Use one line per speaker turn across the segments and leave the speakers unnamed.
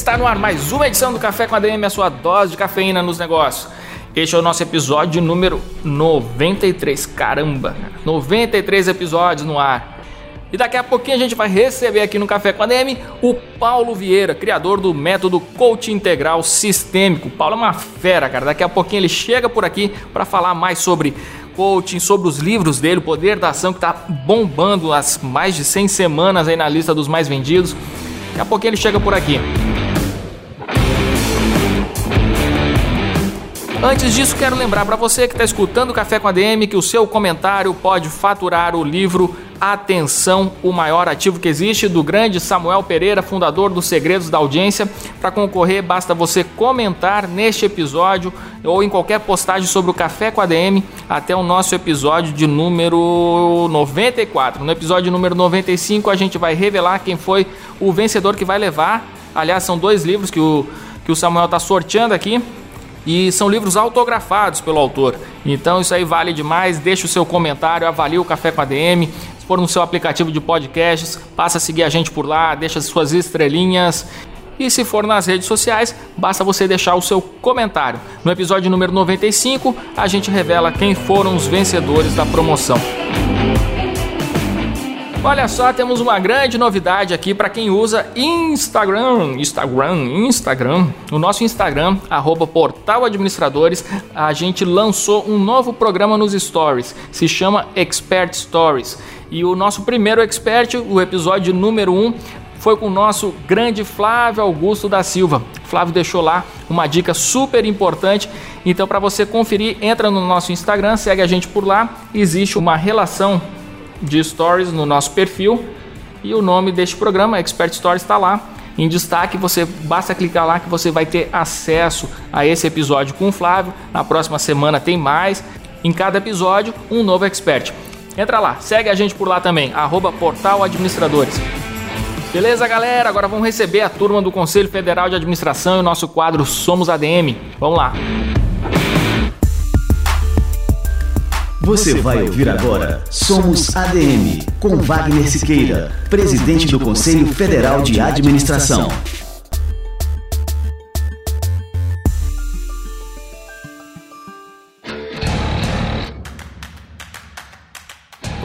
Está no ar mais uma edição do Café com ADM, a sua dose de cafeína nos negócios. Este é o nosso episódio número 93. Caramba, 93 episódios no ar. E daqui a pouquinho a gente vai receber aqui no Café com a DM o Paulo Vieira, criador do método Coach Integral Sistêmico. O Paulo é uma fera, cara. Daqui a pouquinho ele chega por aqui para falar mais sobre coaching, sobre os livros dele, o Poder da Ação, que está bombando as mais de 100 semanas aí na lista dos mais vendidos. Daqui a pouquinho ele chega por aqui. Antes disso, quero lembrar para você que está escutando o Café com a DM que o seu comentário pode faturar o livro Atenção, o maior ativo que existe, do grande Samuel Pereira, fundador dos Segredos da Audiência. Para concorrer, basta você comentar neste episódio ou em qualquer postagem sobre o Café com a DM até o nosso episódio de número 94. No episódio número 95, a gente vai revelar quem foi o vencedor que vai levar. Aliás, são dois livros que o, que o Samuel está sorteando aqui e são livros autografados pelo autor. Então isso aí vale demais. Deixe o seu comentário, avalie o Café com a DM. Se for no seu aplicativo de podcasts, passa a seguir a gente por lá, deixa as suas estrelinhas. E se for nas redes sociais, basta você deixar o seu comentário. No episódio número 95, a gente revela quem foram os vencedores da promoção. Olha só, temos uma grande novidade aqui para quem usa Instagram, Instagram, Instagram. O nosso Instagram, arroba Portal Administradores, a gente lançou um novo programa nos Stories, se chama Expert Stories. E o nosso primeiro expert, o episódio número 1, um, foi com o nosso grande Flávio Augusto da Silva. Flávio deixou lá uma dica super importante. Então, para você conferir, entra no nosso Instagram, segue a gente por lá. Existe uma relação de stories no nosso perfil e o nome deste programa, Expert Stories, está lá em destaque. Você basta clicar lá que você vai ter acesso a esse episódio com o Flávio. Na próxima semana tem mais. Em cada episódio, um novo expert. Entra lá, segue a gente por lá também, arroba Portal Administradores. Beleza, galera? Agora vamos receber a turma do Conselho Federal de Administração e o nosso quadro Somos ADM. Vamos lá.
Você vai ouvir agora Somos ADM, com Wagner Siqueira, presidente do Conselho Federal de Administração.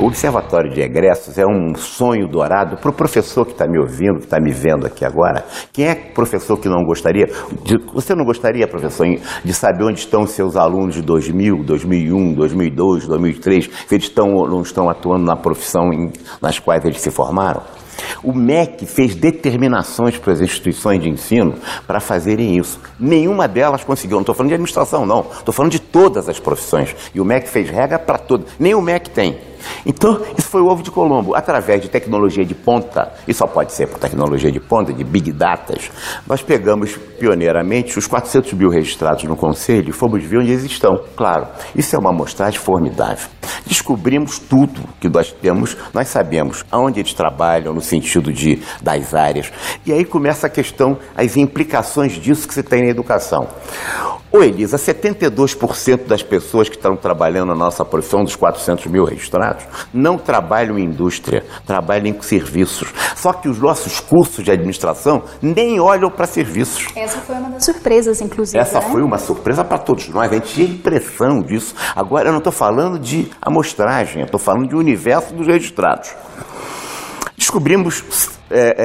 O Observatório de Egressos é um sonho dourado para o professor que está me ouvindo, que está me vendo aqui agora. Quem é professor que não gostaria? De, você não gostaria, professor, de saber onde estão seus alunos de 2000, 2001, 2002, 2003, se eles estão ou não estão atuando na profissão em, nas quais eles se formaram? O MEC fez determinações para as instituições de ensino para fazerem isso. Nenhuma delas conseguiu. Não estou falando de administração, não. Estou falando de todas as profissões. E o MEC fez regra para todas. Nem o MEC tem. Então, isso foi o ovo de Colombo. Através de tecnologia de ponta, e só pode ser por tecnologia de ponta, de big datas, nós pegamos pioneiramente os 400 mil registrados no Conselho e fomos ver onde eles estão. Claro, isso é uma amostragem formidável. Descobrimos tudo que nós temos, nós sabemos aonde eles trabalham, no sentido de, das áreas. E aí começa a questão, as implicações disso que você tem na educação. Ô Elisa, 72% das pessoas que estão trabalhando na nossa profissão, dos 400 mil registrados, não trabalham em indústria, trabalham em serviços. Só que os nossos cursos de administração nem olham para serviços.
Essa foi uma das surpresas, inclusive.
Essa
né?
foi uma surpresa para todos nós. A gente tinha impressão disso. Agora, eu não estou falando de amostragem, eu estou falando de universo dos registrados. Descobrimos é,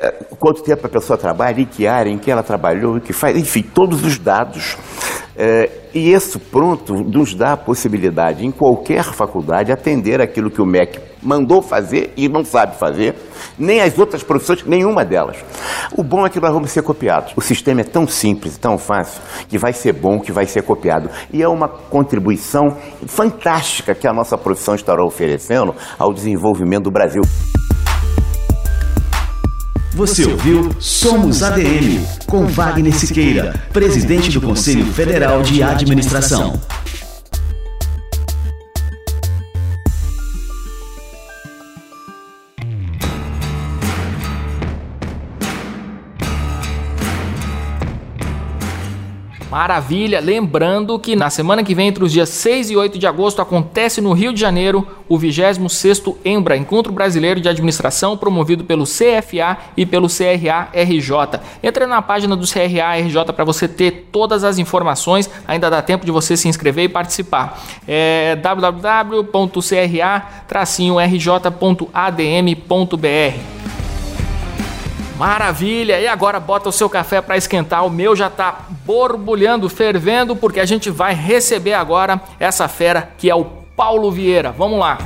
é, quanto tempo a pessoa trabalha, em que área, em que ela trabalhou, em que faz, enfim, todos os dados. É, e isso pronto nos dá a possibilidade, em qualquer faculdade, atender aquilo que o MEC mandou fazer e não sabe fazer, nem as outras profissões, nenhuma delas. O bom é que nós vamos ser copiados. O sistema é tão simples, tão fácil, que vai ser bom, que vai ser copiado. E é uma contribuição fantástica que a nossa profissão estará oferecendo ao desenvolvimento do Brasil.
Você ouviu Somos ADM, com Wagner Siqueira, presidente do Conselho Federal de Administração.
Maravilha! Lembrando que na semana que vem, entre os dias 6 e 8 de agosto, acontece no Rio de Janeiro o 26º EMBRA, Encontro Brasileiro de Administração, promovido pelo CFA e pelo CRA-RJ. Entre na página do CRA-RJ para você ter todas as informações, ainda dá tempo de você se inscrever e participar. É www.cra-rj.adm.br Maravilha! E agora bota o seu café para esquentar. O meu já está borbulhando, fervendo, porque a gente vai receber agora essa fera que é o Paulo Vieira. Vamos lá!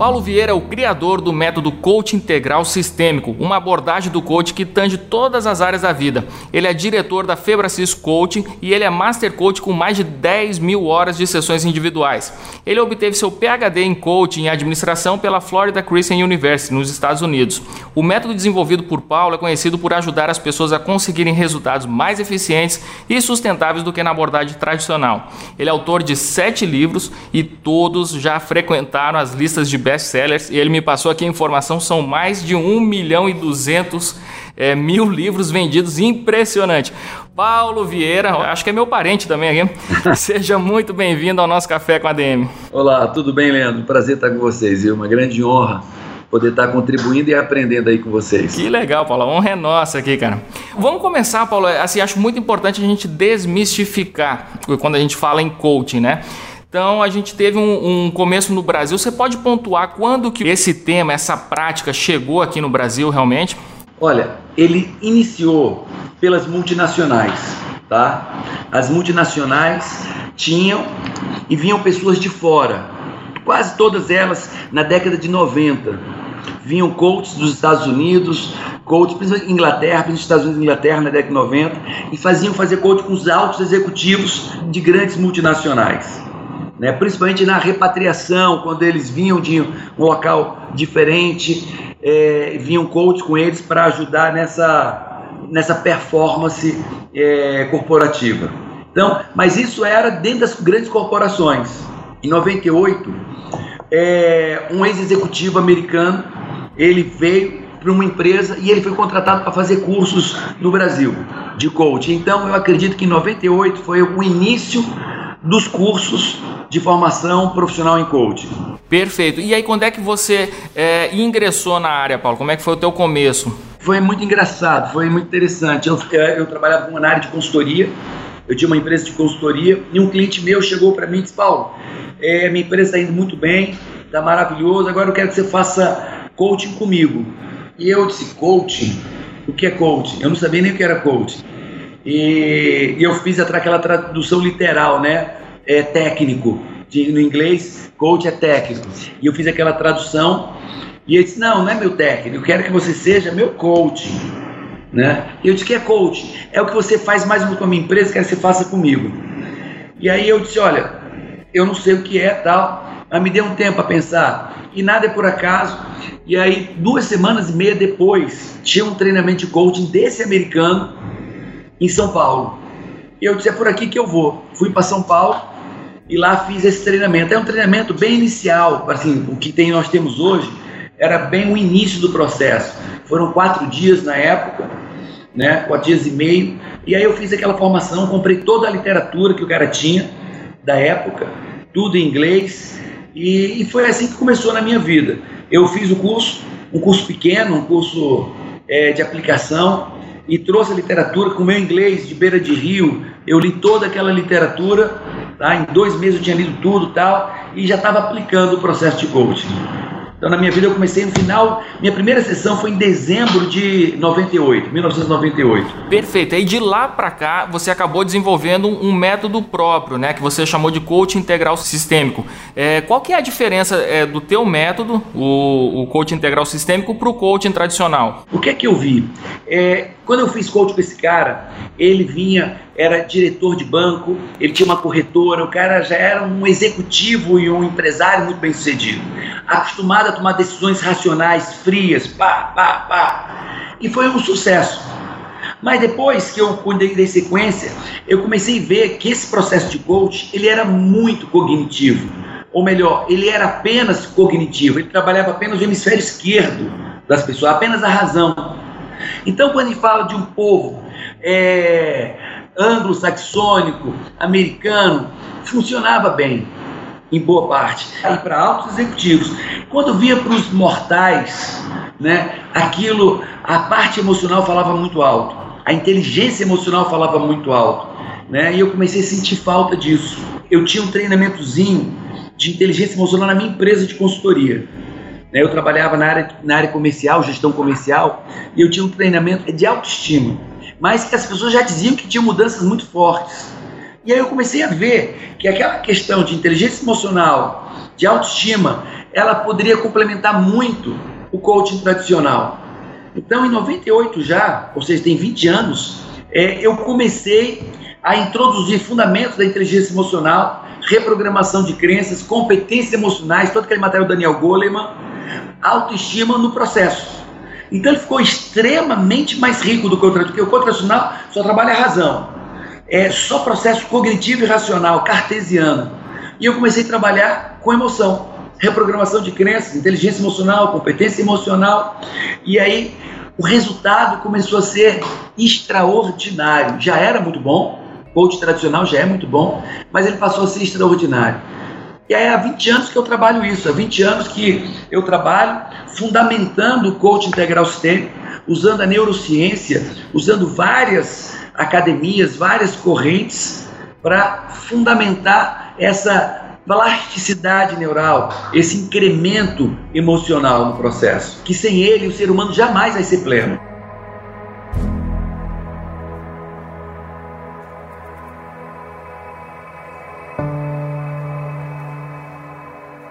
Paulo Vieira é o criador do método Coach Integral Sistêmico, uma abordagem do coach que tange todas as áreas da vida. Ele é diretor da Febracis Coaching e ele é Master Coach com mais de 10 mil horas de sessões individuais. Ele obteve seu PhD em Coaching e Administração pela Florida Christian University, nos Estados Unidos. O método desenvolvido por Paulo é conhecido por ajudar as pessoas a conseguirem resultados mais eficientes e sustentáveis do que na abordagem tradicional. Ele é autor de sete livros e todos já frequentaram as listas de best-sellers e ele me passou aqui a informação, são mais de 1 milhão e 200 é, mil livros vendidos, impressionante. Paulo Vieira, acho que é meu parente também aqui. Seja muito bem-vindo ao nosso Café com a DM.
Olá, tudo bem, Leandro? Prazer estar com vocês e uma grande honra poder estar contribuindo e aprendendo aí com vocês.
Que legal, Paulo. A honra é nossa aqui, cara. Vamos começar, Paulo. Assim, acho muito importante a gente desmistificar quando a gente fala em coaching, né? Então a gente teve um, um, começo no Brasil. Você pode pontuar quando que esse tema, essa prática chegou aqui no Brasil realmente?
Olha, ele iniciou pelas multinacionais, tá? As multinacionais tinham e vinham pessoas de fora, quase todas elas na década de 90. Vinham coaches dos Estados Unidos, coaches, principalmente Inglaterra, principalmente Estados Unidos e Inglaterra na década de 90, e faziam fazer coach com os altos executivos de grandes multinacionais né? principalmente na repatriação, quando eles vinham de um local diferente, é, vinham coach com eles para ajudar nessa, nessa performance é, corporativa. Então, mas isso era dentro das grandes corporações. Em 98, é, um ex-executivo americano, ele veio para uma empresa e ele foi contratado para fazer cursos no Brasil de coach. Então, eu acredito que em 98 foi o início dos cursos de formação profissional em coaching.
Perfeito. E aí, quando é que você é, ingressou na área, Paulo? Como é que foi o teu começo?
Foi muito engraçado, foi muito interessante. Eu, eu trabalhava na área de consultoria, eu tinha uma empresa de consultoria e um cliente meu chegou para mim e disse, Paulo, é, minha empresa está indo muito bem, está maravilhoso, agora eu quero que você faça coaching comigo. E eu disse, coaching? O que é coaching? Eu não sabia nem o que era coaching. E, e eu fiz aquela tradução literal, né? é técnico. De, no inglês, coach é técnico. E eu fiz aquela tradução e ele disse: Não, não é meu técnico, eu quero que você seja meu coach. Né? Eu disse: Que é coach? É o que você faz mais com a minha empresa, quero que você faça comigo. E aí eu disse: Olha, eu não sei o que é tal, mas me dê um tempo a pensar. E nada é por acaso. E aí, duas semanas e meia depois, tinha um treinamento de coaching desse americano em São Paulo. E eu disse: É por aqui que eu vou. Fui para São Paulo e lá fiz esse treinamento. É um treinamento bem inicial, assim, o que tem, nós temos hoje era bem o início do processo. Foram quatro dias na época, né, quatro dias e meio, e aí eu fiz aquela formação, comprei toda a literatura que o cara tinha da época, tudo em inglês, e, e foi assim que começou na minha vida. Eu fiz o curso, um curso pequeno, um curso é, de aplicação, e trouxe a literatura com o meu inglês de beira de rio. Eu li toda aquela literatura Tá? Em dois meses eu tinha lido tudo tal, e já estava aplicando o processo de coaching. Então, na minha vida, eu comecei no final. Minha primeira sessão foi em dezembro de 98, 1998.
Perfeito. E de lá para cá, você acabou desenvolvendo um método próprio, né? Que você chamou de coaching integral sistêmico. É, qual que é a diferença é, do teu método, o, o coaching integral sistêmico, para o coaching tradicional?
O que é que eu vi? É, quando eu fiz coach com esse cara, ele vinha, era diretor de banco, ele tinha uma corretora, o cara já era um executivo e um empresário muito bem sucedido, acostumado a tomar decisões racionais, frias, pá, pá, pá. E foi um sucesso. Mas depois que eu dei sequência, eu comecei a ver que esse processo de coach, ele era muito cognitivo. Ou melhor, ele era apenas cognitivo, ele trabalhava apenas o hemisfério esquerdo das pessoas, apenas a razão. Então, quando gente fala de um povo é, anglo-saxônico, americano, funcionava bem, em boa parte, e para altos executivos. Quando via para os mortais, né, aquilo, a parte emocional falava muito alto, a inteligência emocional falava muito alto, né, e eu comecei a sentir falta disso. Eu tinha um treinamentozinho de inteligência emocional na minha empresa de consultoria. Né, eu trabalhava na área, na área comercial, gestão comercial, e eu tinha um treinamento de autoestima, mas que as pessoas já diziam que tinham mudanças muito fortes. E aí eu comecei a ver que aquela questão de inteligência emocional, de autoestima, ela poderia complementar muito o coaching tradicional. Então, em 98 já, ou seja, tem 20 anos, é, eu comecei a introduzir fundamentos da inteligência emocional, reprogramação de crenças, competências emocionais, todo aquele material do Daniel Goleman, autoestima no processo. Então ele ficou extremamente mais rico do que o tradicional, porque o tradicional só trabalha a razão. É só processo cognitivo e racional, cartesiano. E eu comecei a trabalhar com emoção, reprogramação de crenças, inteligência emocional, competência emocional. E aí o resultado começou a ser extraordinário. Já era muito bom, coach tradicional já é muito bom, mas ele passou a ser extraordinário. E aí há 20 anos que eu trabalho isso, há 20 anos que eu trabalho fundamentando o coach integral sistêmico, usando a neurociência, usando várias academias, várias correntes para fundamentar essa plasticidade neural, esse incremento emocional no processo, que sem ele o ser humano jamais vai ser pleno.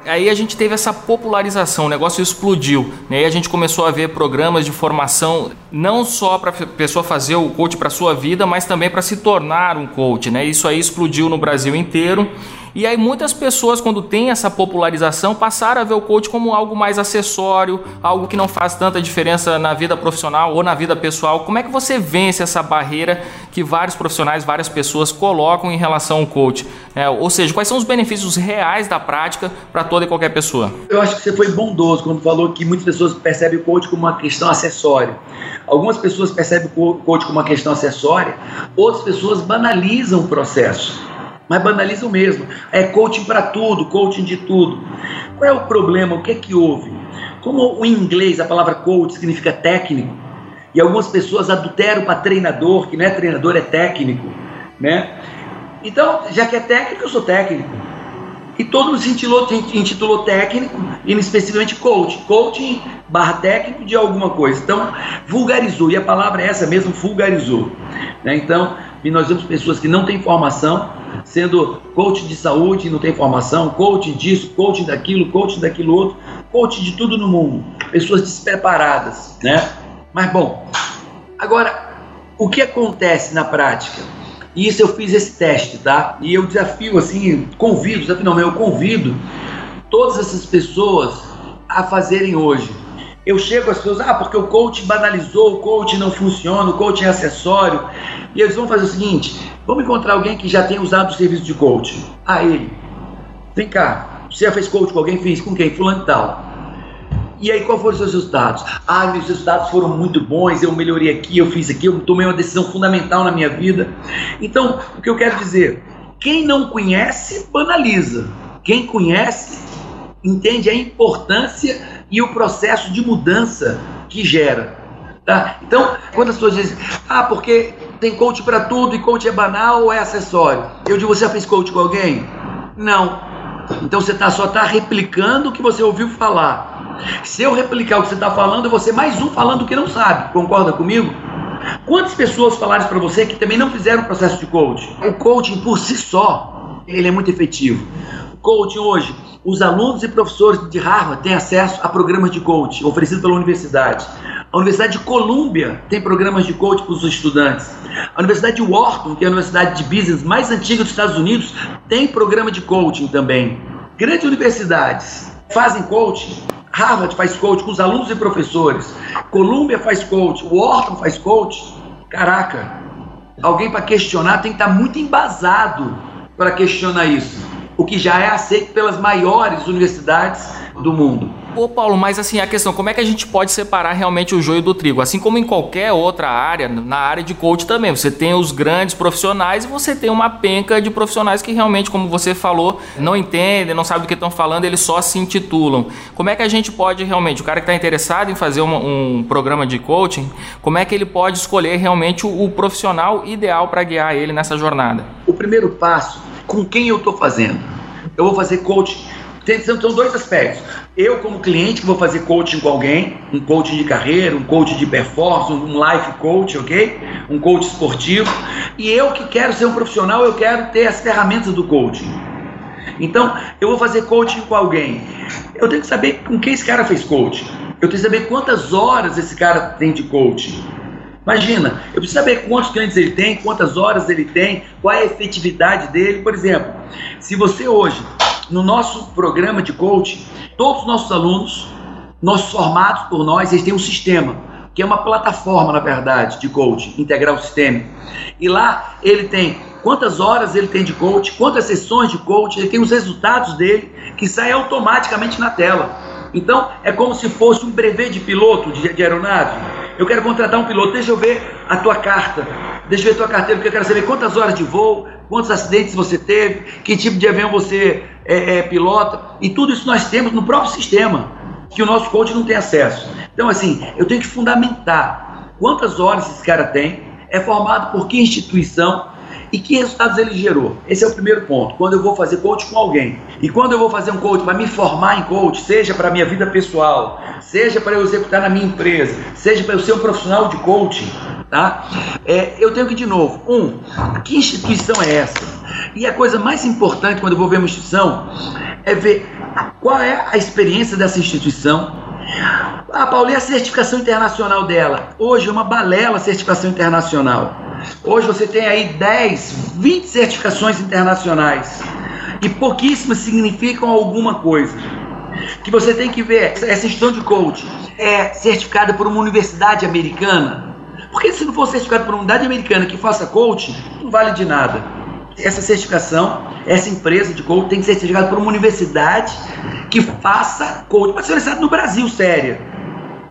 Aí a gente teve essa popularização, o negócio explodiu. Né? E a gente começou a ver programas de formação não só para a pessoa fazer o coach para sua vida, mas também para se tornar um coach. Né? Isso aí explodiu no Brasil inteiro. E aí muitas pessoas, quando tem essa popularização, passaram a ver o coach como algo mais acessório, algo que não faz tanta diferença na vida profissional ou na vida pessoal. Como é que você vence essa barreira que vários profissionais, várias pessoas colocam em relação ao coach? É, ou seja, quais são os benefícios reais da prática para toda e qualquer pessoa?
Eu acho que você foi bondoso quando falou que muitas pessoas percebem o coach como uma questão acessória. Algumas pessoas percebem o coach como uma questão acessória, outras pessoas banalizam o processo mas banalizam mesmo. É coaching para tudo, coaching de tudo. Qual é o problema? O que é que houve? Como o inglês a palavra coach significa técnico, e algumas pessoas adulteram para treinador, que não é treinador, é técnico, né? Então, já que é técnico, eu sou técnico. E todo mundo se intitulou, intitulou técnico, e especificamente coach. Coaching barra técnico de alguma coisa. Então, vulgarizou, e a palavra é essa mesmo, vulgarizou. Né? Então, e nós vemos pessoas que não têm formação, sendo coach de saúde, não tem formação, coach disso, coach daquilo, coach daquilo outro, coach de tudo no mundo. Pessoas despreparadas, né? Mas bom, agora, o que acontece na prática? E isso eu fiz esse teste, tá? E eu desafio, assim, convido, desafio não, eu convido todas essas pessoas a fazerem hoje. Eu chego às pessoas, ah, porque o coach banalizou, o coach não funciona, o coach é acessório. E eles vão fazer o seguinte: vamos encontrar alguém que já tenha usado o serviço de coach. Ah, ele. Vem cá, você já fez coach com alguém? Fiz. Com quem? Fulano e tal. E aí, qual foram os seus resultados? Ah, meus resultados foram muito bons, eu melhorei aqui, eu fiz aqui, eu tomei uma decisão fundamental na minha vida. Então, o que eu quero dizer? Quem não conhece, banaliza. Quem conhece, entende a importância e o processo de mudança que gera. Tá? Então, quando as pessoas dizem, ah, porque tem coach para tudo e coach é banal ou é acessório? Eu digo, você já fez coach com alguém? Não. Então você tá, só está replicando o que você ouviu falar. Se eu replicar o que você está falando, eu vou ser mais um falando que não sabe. Concorda comigo? Quantas pessoas falaram para você que também não fizeram o processo de coaching? O coaching por si só, ele é muito efetivo. O coaching hoje os alunos e professores de Harvard têm acesso a programas de coaching oferecidos pela universidade. A Universidade de Colômbia tem programas de coaching para os estudantes. A Universidade de Wharton, que é a universidade de business mais antiga dos Estados Unidos, tem programa de coaching também. Grandes universidades fazem coaching. Harvard faz coaching com os alunos e professores. Columbia faz coaching. Wharton faz coaching. Caraca, alguém para questionar tem que estar muito embasado para questionar isso. O que já é aceito pelas maiores universidades do mundo.
Ô Paulo, mas assim, a questão, como é que a gente pode separar realmente o joio do trigo? Assim como em qualquer outra área, na área de coach também, você tem os grandes profissionais e você tem uma penca de profissionais que realmente, como você falou, não entendem, não sabem do que estão falando, eles só se intitulam. Como é que a gente pode realmente, o cara que está interessado em fazer um, um, programa de coaching, como é que ele pode escolher realmente o, o profissional ideal para guiar ele nessa jornada?
O primeiro passo, com quem eu estou fazendo? Eu vou fazer coaching tem, são, são dois aspectos. Eu, como cliente, que vou fazer coaching com alguém, um coaching de carreira, um coaching de performance, um life coach, ok? Um coach esportivo. E eu que quero ser um profissional, eu quero ter as ferramentas do coaching. Então, eu vou fazer coaching com alguém. Eu tenho que saber com quem esse cara fez coaching. Eu tenho que saber quantas horas esse cara tem de coaching. Imagina, eu preciso saber quantos clientes ele tem, quantas horas ele tem, qual é a efetividade dele. Por exemplo, se você hoje no nosso programa de coaching, todos os nossos alunos, nossos formados por nós, eles têm um sistema, que é uma plataforma, na verdade, de coaching, integral sistema. E lá ele tem quantas horas ele tem de coaching, quantas sessões de coaching, ele tem os resultados dele, que saem automaticamente na tela. Então, é como se fosse um brevet de piloto de, de aeronave. Eu quero contratar um piloto, deixa eu ver a tua carta, deixa eu ver tua carteira, porque eu quero saber quantas horas de voo, quantos acidentes você teve, que tipo de avião você é, é, pilota, e tudo isso nós temos no próprio sistema, que o nosso coach não tem acesso. Então, assim, eu tenho que fundamentar quantas horas esse cara tem, é formado por que instituição e que resultados ele gerou. Esse é o primeiro ponto. Quando eu vou fazer coach com alguém. E quando eu vou fazer um coach para me formar em coach, seja para a minha vida pessoal, seja para eu executar na minha empresa, seja para eu ser um profissional de coaching, tá? É, eu tenho que, de novo, um, que instituição é essa? E a coisa mais importante quando eu vou ver uma instituição é ver qual é a experiência dessa instituição. Ah, Paulo, e a certificação internacional dela? Hoje é uma balela a certificação internacional. Hoje você tem aí 10, 20 certificações internacionais e pouquíssimas significam alguma coisa. Que você tem que ver, essa instituição de coach é certificada por uma universidade americana? Porque se não for certificado por uma universidade americana que faça coaching, não vale de nada. Essa certificação, essa empresa de coaching tem que ser certificada por uma universidade que faça coaching. Pode ser universidade no Brasil, séria.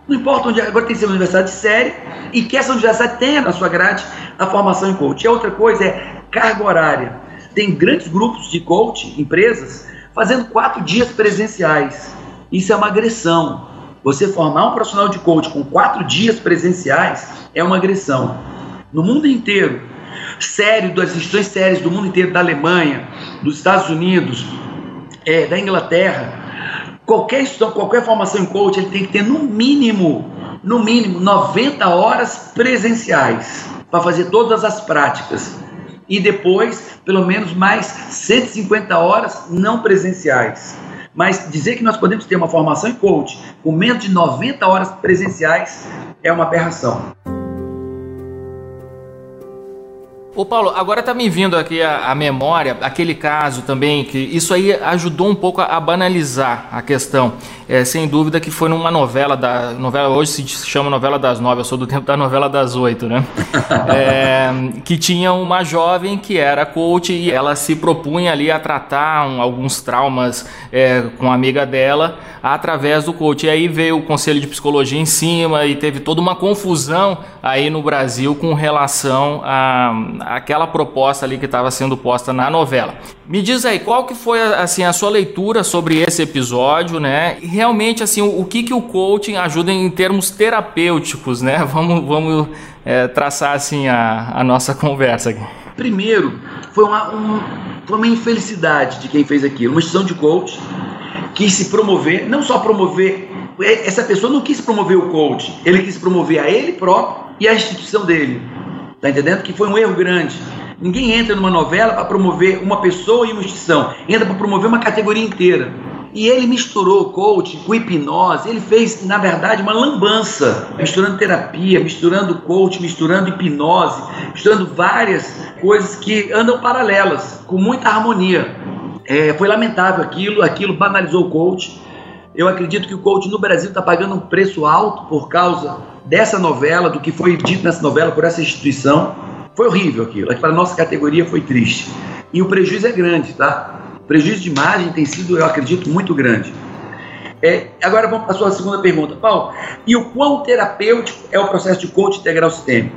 Não importa onde, agora tem que ser uma universidade séria e que essa universidade tenha na sua grade a formação em coaching. E outra coisa é carga horária. Tem grandes grupos de coaching, empresas, fazendo quatro dias presenciais. Isso é uma agressão. Você formar um profissional de coaching com quatro dias presenciais é uma agressão. No mundo inteiro, sério, das instituições sérias do mundo inteiro, da Alemanha, dos Estados Unidos, é, da Inglaterra, qualquer instituição, qualquer formação em coaching, ele tem que ter no mínimo, no mínimo 90 horas presenciais para fazer todas as práticas. E depois, pelo menos mais 150 horas não presenciais. Mas dizer que nós podemos ter uma formação em coach com menos de 90 horas presenciais é uma aberração.
Ô Paulo, agora tá me vindo aqui a, a, memória, aquele caso também, que isso aí ajudou um pouco a, a banalizar a questão. É, sem dúvida que foi numa novela, da novela hoje se chama novela das nove, eu sou do tempo da novela das oito, né? É, que tinha uma jovem que era coach e ela se propunha ali a tratar um, alguns traumas é, com a amiga dela através do coach. E aí veio o conselho de psicologia em cima e teve toda uma confusão aí no Brasil com relação a aquela proposta ali que estava sendo posta na novela. Me diz aí, qual que foi assim a sua leitura sobre esse episódio, né? Realmente assim, o, o que que o coaching ajuda em termos terapêuticos, né? Vamos, vamos é, traçar assim a, a nossa conversa aqui.
Primeiro, foi uma, um, foi uma infelicidade de quem fez aquilo, uma instituição de coach quis se promover, não só promover, essa pessoa não quis promover o coach, ele quis promover a ele próprio e a instituição dele. Tá entendendo? Que foi um erro grande. Ninguém entra numa novela para promover uma pessoa e uma instituição. Entra para promover uma categoria inteira. E ele misturou coach com hipnose, ele fez, na verdade, uma lambança, misturando terapia, misturando coach, misturando hipnose, misturando várias coisas que andam paralelas, com muita harmonia. É, foi lamentável aquilo, aquilo banalizou o coach. Eu acredito que o coach no Brasil está pagando um preço alto por causa dessa novela, do que foi dito nessa novela por essa instituição. Foi horrível aquilo. Para a nossa categoria foi triste. E o prejuízo é grande, tá? O prejuízo de imagem tem sido, eu acredito, muito grande. É, agora vamos para a sua segunda pergunta, Paulo. E o quão terapêutico é o processo de coach integral sistêmico?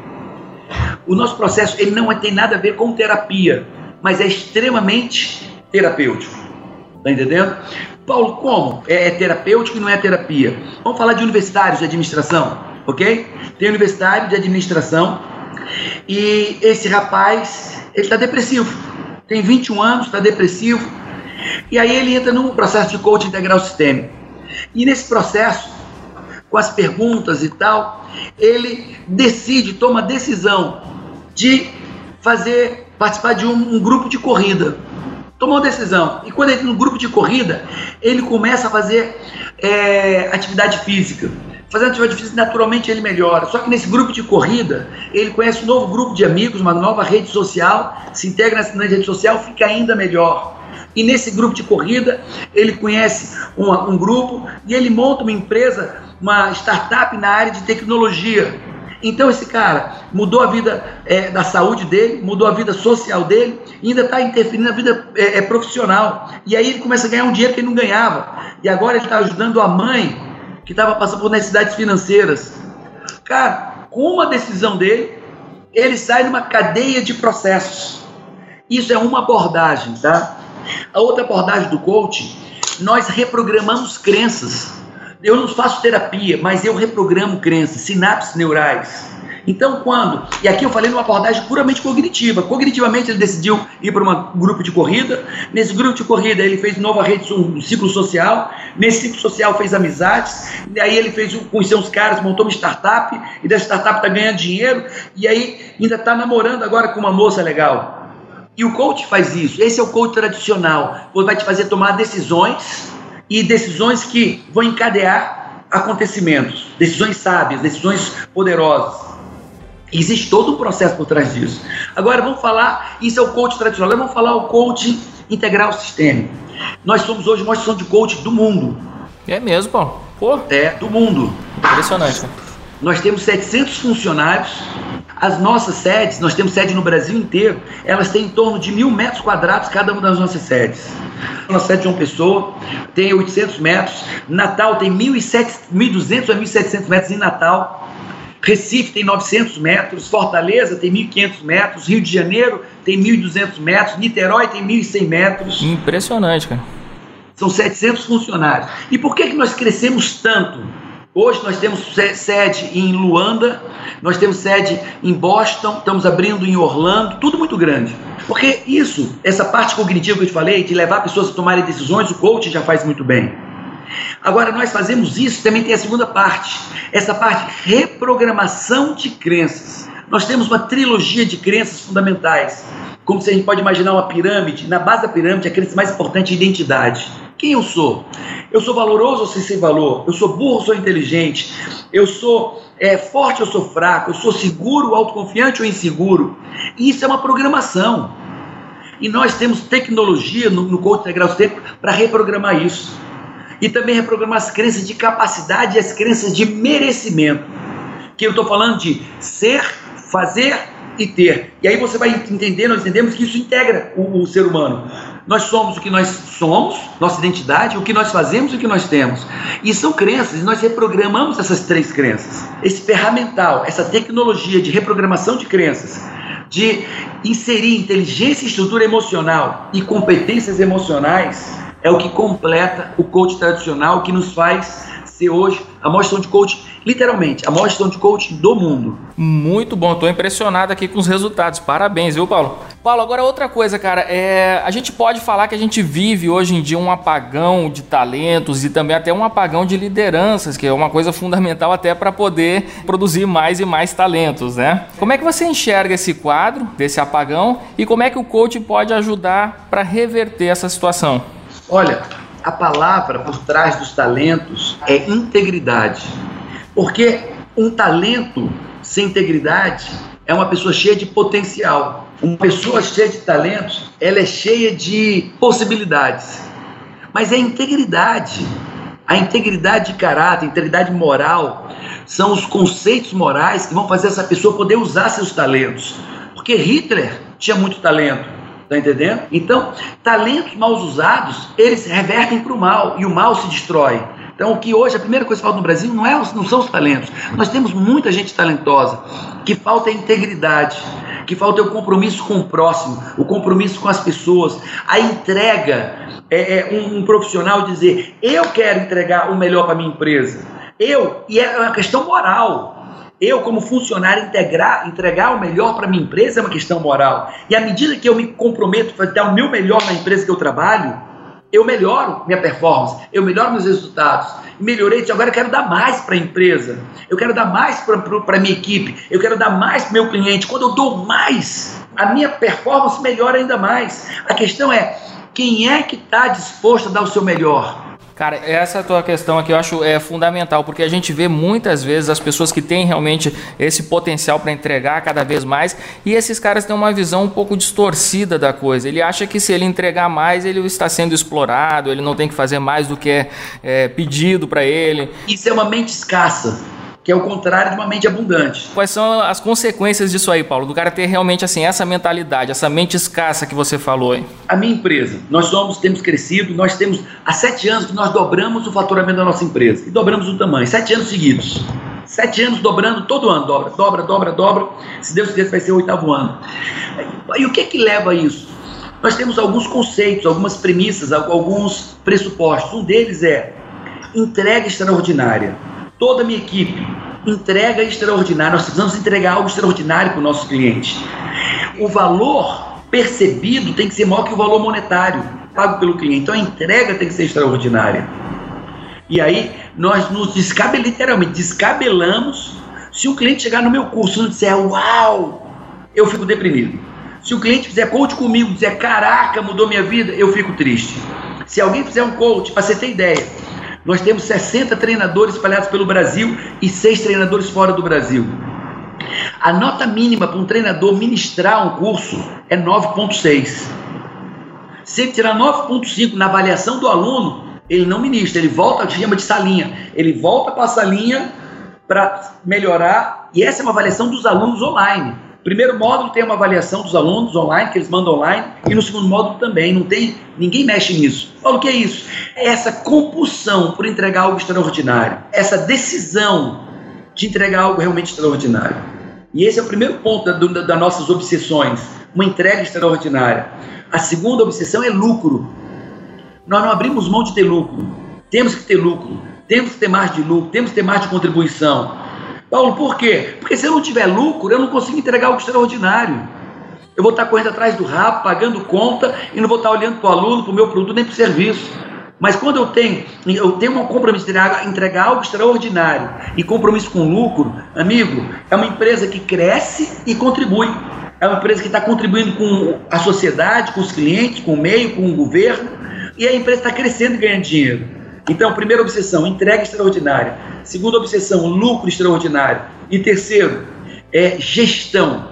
O nosso processo ele não tem nada a ver com terapia, mas é extremamente terapêutico. Tá entendendo? Paulo, como? É, é terapêutico e não é terapia? Vamos falar de universitários de administração, ok? Tem universitário de administração e esse rapaz, ele está depressivo. Tem 21 anos, está depressivo. E aí ele entra num processo de coaching integral sistêmico. E nesse processo, com as perguntas e tal, ele decide, toma a decisão de fazer, participar de um, um grupo de corrida tomou decisão. E quando entra no grupo de corrida, ele começa a fazer é, atividade física. Fazendo atividade física, naturalmente ele melhora. Só que nesse grupo de corrida, ele conhece um novo grupo de amigos, uma nova rede social, se integra nessa rede social, fica ainda melhor. E nesse grupo de corrida, ele conhece uma, um grupo e ele monta uma empresa, uma startup na área de tecnologia então esse cara mudou a vida é, da saúde dele, mudou a vida social dele, e ainda está interferindo na vida é, é, profissional. E aí ele começa a ganhar um dinheiro que ele não ganhava. E agora ele está ajudando a mãe que estava passando por necessidades financeiras. Cara, com uma decisão dele, ele sai numa cadeia de processos. Isso é uma abordagem, tá? A outra abordagem do coaching, nós reprogramamos crenças eu não faço terapia, mas eu reprogramo crenças, sinapses neurais. Então, quando, e aqui eu falei numa abordagem puramente cognitiva, cognitivamente ele decidiu ir para um grupo de corrida, nesse grupo de corrida ele fez nova rede, um ciclo social, nesse ciclo social fez amizades, e aí ele fez, conheceu uns caras, montou uma startup, e da startup está ganhando dinheiro, e aí ainda está namorando agora com uma moça legal. E o coach faz isso, esse é o coach tradicional, vai te fazer tomar decisões. E decisões que vão encadear acontecimentos, decisões sábias, decisões poderosas. Existe todo um processo por trás disso. Agora vamos falar, isso é o coach tradicional, agora vamos falar o coach integral sistêmico. Nós somos hoje uma instituição de coach do mundo.
É mesmo? Pô.
É, do mundo.
Impressionante.
Nós temos 700 funcionários. As nossas sedes, nós temos sede no Brasil inteiro, elas têm em torno de mil metros quadrados cada uma das nossas sedes. A nossa sede de uma pessoa tem 800 metros, Natal tem 1.200 a 1.700 metros em Natal, Recife tem 900 metros, Fortaleza tem 1.500 metros, Rio de Janeiro tem 1.200 metros, Niterói tem 1.100 metros.
Impressionante, cara.
São 700 funcionários. E por que, que nós crescemos tanto? Hoje nós temos sede em Luanda, nós temos sede em Boston, estamos abrindo em Orlando, tudo muito grande. Porque isso, essa parte cognitiva que eu te falei, de levar pessoas a tomarem decisões, o coach já faz muito bem. Agora, nós fazemos isso, também tem a segunda parte, essa parte reprogramação de crenças. Nós temos uma trilogia de crenças fundamentais. Como se a gente pode imaginar uma pirâmide, na base da pirâmide, a crença mais importante é a identidade. Quem eu sou? Eu sou valoroso ou sem valor? Eu sou burro ou sou inteligente? Eu sou é, forte ou sou fraco? Eu sou seguro, autoconfiante ou inseguro? Isso é uma programação. E nós temos tecnologia no, no Coach Integral para reprogramar isso. E também reprogramar as crenças de capacidade e as crenças de merecimento. Que eu estou falando de ser, fazer e ter. E aí você vai entender, nós entendemos que isso integra o, o ser humano. Nós somos o que nós somos, nossa identidade, o que nós fazemos e o que nós temos. E são crenças, e nós reprogramamos essas três crenças. Esse ferramental, essa tecnologia de reprogramação de crenças, de inserir inteligência e estrutura emocional e competências emocionais, é o que completa o coach tradicional, que nos faz ser hoje a maior gestão de coach, literalmente, a maior gestão de coach do mundo.
Muito bom, estou impressionado aqui com os resultados. Parabéns, viu, Paulo? Paulo, agora outra coisa, cara, é, a gente pode falar que a gente vive hoje em dia um apagão de talentos e também até um apagão de lideranças, que é uma coisa fundamental até para poder produzir mais e mais talentos, né? Como é que você enxerga esse quadro, desse apagão, e como é que o coach pode ajudar para reverter essa situação?
Olha, a palavra por trás dos talentos é integridade. Porque um talento sem integridade é uma pessoa cheia de potencial. Uma pessoa cheia de talentos, ela é cheia de possibilidades. Mas é integridade. A integridade de caráter, integridade moral, são os conceitos morais que vão fazer essa pessoa poder usar seus talentos. Porque Hitler tinha muito talento, tá entendendo? Então, talentos mal usados, eles revertem para o mal e o mal se destrói. Então, o que hoje, a primeira coisa que falta no Brasil não, é, não são os talentos. Nós temos muita gente talentosa, que falta a integridade, que falta o compromisso com o próximo, o compromisso com as pessoas, a entrega. É, é um, um profissional dizer: eu quero entregar o melhor para minha empresa. Eu, e é uma questão moral. Eu, como funcionário, integrar, entregar o melhor para minha empresa é uma questão moral. E à medida que eu me comprometo a dar o meu melhor na empresa que eu trabalho, eu melhoro minha performance, eu melhoro meus resultados. Melhorei, agora eu quero dar mais para a empresa, eu quero dar mais para a minha equipe, eu quero dar mais para o meu cliente. Quando eu dou mais, a minha performance melhora ainda mais. A questão é, quem é que está disposto a dar o seu melhor?
Cara, essa tua questão aqui eu acho é fundamental, porque a gente vê muitas vezes as pessoas que têm realmente esse potencial para entregar cada vez mais, e esses caras têm uma visão um pouco distorcida da coisa. Ele acha que se ele entregar mais, ele está sendo explorado, ele não tem que fazer mais do que é, é pedido para ele.
Isso é uma mente escassa que é o contrário de uma mente abundante.
Quais são as consequências disso aí, Paulo? Do cara ter realmente assim essa mentalidade, essa mente escassa que você falou aí?
A minha empresa, nós somos, temos crescido, nós temos há sete anos que nós dobramos o faturamento da nossa empresa e dobramos o tamanho, sete anos seguidos. Sete anos dobrando, todo ano dobra, dobra, dobra, dobra. Se Deus quiser, vai ser o oitavo ano. E o que que leva a isso? Nós temos alguns conceitos, algumas premissas, alguns pressupostos. Um deles é entrega extraordinária toda a minha equipe, entrega extraordinária. Nós precisamos entregar algo extraordinário para o nosso cliente. O valor percebido tem que ser maior que o valor monetário pago pelo cliente. Então a entrega tem que ser extraordinária. E aí nós nos descabelamos, literalmente, descabelamos. Se o cliente chegar no meu curso e não disser uau, eu fico deprimido. Se o cliente fizer coach comigo, dizer caraca, mudou minha vida, eu fico triste. Se alguém fizer um coach, para você ter ideia, nós temos 60 treinadores espalhados pelo Brasil e 6 treinadores fora do Brasil. A nota mínima para um treinador ministrar um curso é 9,6. Se ele tirar 9,5 na avaliação do aluno, ele não ministra, ele volta, chama de salinha. Ele volta para a salinha para melhorar, e essa é uma avaliação dos alunos online. Primeiro módulo tem uma avaliação dos alunos online, que eles mandam online, e no segundo módulo também, não tem, ninguém mexe nisso. Fala o que é isso? É essa compulsão por entregar algo extraordinário, essa decisão de entregar algo realmente extraordinário. E esse é o primeiro ponto das da nossas obsessões, uma entrega extraordinária. A segunda obsessão é lucro. Nós não abrimos mão de ter lucro. Temos que ter lucro, temos que ter mais de lucro, temos que ter mais de contribuição. Paulo, por quê? Porque se eu não tiver lucro, eu não consigo entregar algo extraordinário. Eu vou estar correndo atrás do rabo, pagando conta e não vou estar olhando para o aluno, para o meu produto, nem para o serviço. Mas quando eu tenho, eu tenho um compromisso de entregar algo extraordinário e compromisso com lucro, amigo, é uma empresa que cresce e contribui. É uma empresa que está contribuindo com a sociedade, com os clientes, com o meio, com o governo, e a empresa está crescendo e ganhando dinheiro. Então, primeira obsessão, entrega extraordinária. Segunda obsessão, lucro extraordinário. E terceiro, é gestão.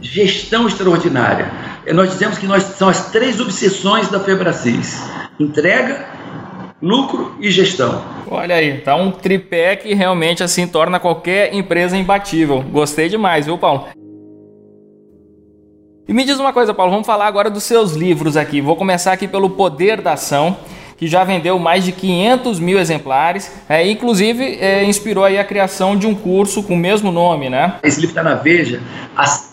Gestão extraordinária. É, nós dizemos que nós são as três obsessões da Febracis: entrega, lucro e gestão.
Olha aí, tá um tripé que realmente assim torna qualquer empresa imbatível. Gostei demais, viu, Paulo? E me diz uma coisa, Paulo, vamos falar agora dos seus livros aqui. Vou começar aqui pelo Poder da Ação que já vendeu mais de 500 mil exemplares, é, inclusive é, inspirou aí a criação de um curso com o mesmo nome, né?
Esse livro está na Veja